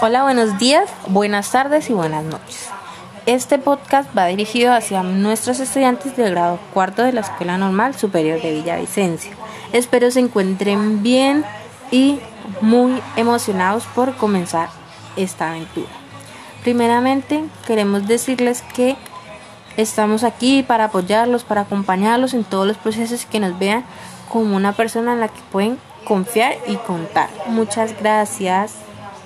Hola, buenos días, buenas tardes y buenas noches. Este podcast va dirigido hacia nuestros estudiantes del grado cuarto de la Escuela Normal Superior de Villavicencio. Espero se encuentren bien y muy emocionados por comenzar esta aventura. Primeramente, queremos decirles que estamos aquí para apoyarlos, para acompañarlos en todos los procesos que nos vean como una persona en la que pueden confiar y contar. Muchas gracias.